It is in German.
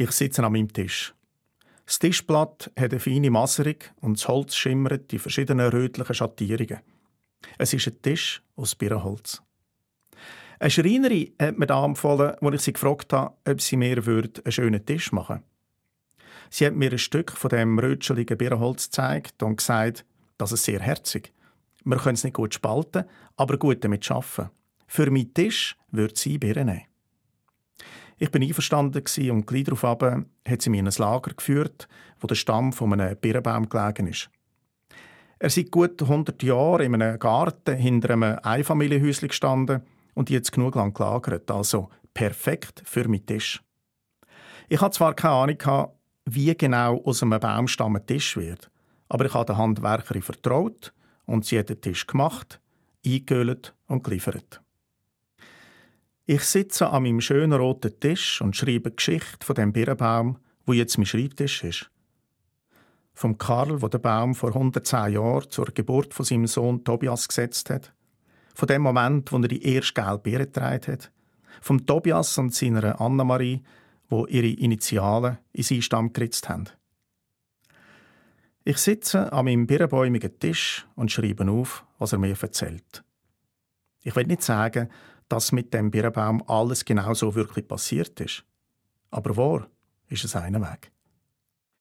Ich sitze an meinem Tisch. Das Tischblatt hat eine feine Maserung und das Holz schimmert in verschiedenen rötlichen Schattierungen. Es ist ein Tisch aus Birrenholz. Eine Schreinerin hat mir da empfohlen, als ich sie gefragt habe, ob sie mir einen schönen Tisch machen würde. Sie hat mir ein Stück von dem rötscheligen Birrenholz gezeigt und gesagt, das ist sehr herzig. Wir können es nicht gut spalten, aber gut damit arbeiten. Für meinen Tisch würde sie Birnen nehmen. Ich bin einverstanden und gleich darauf hat sie mich in ein Lager geführt, wo der Stamm von einem Birnbaum gelegen ist. Er seit gut 100 Jahren in einem Garten hinter einem Einfamilienhäuschen gestanden und jetzt genug lang gelagert, also perfekt für meinen Tisch. Ich hatte zwar keine Ahnung, wie genau aus einem Baumstamm ein Tisch wird, aber ich habe der Handwerkerin vertraut und sie hat den Tisch gemacht, eingehüllt und geliefert. Ich sitze an meinem schönen roten Tisch und schreibe Geschichte von dem Birnbaum, wo jetzt mein Schreibtisch ist. Vom Karl, wo der Baum vor 110 Jahren zur Geburt von seinem Sohn Tobias gesetzt hat. Von dem Moment, wo er die erste gelbe Beere getragen hat. Vom Tobias und seiner Annemarie, wo ihre Initialen in seinen Stamm geritzt haben. Ich sitze an meinem birnbäumigen Tisch und schreibe auf, was er mir erzählt. Ich will nicht sagen, dass mit dem Birnbaum alles genau so wirklich passiert ist. Aber wo ist es einen Weg?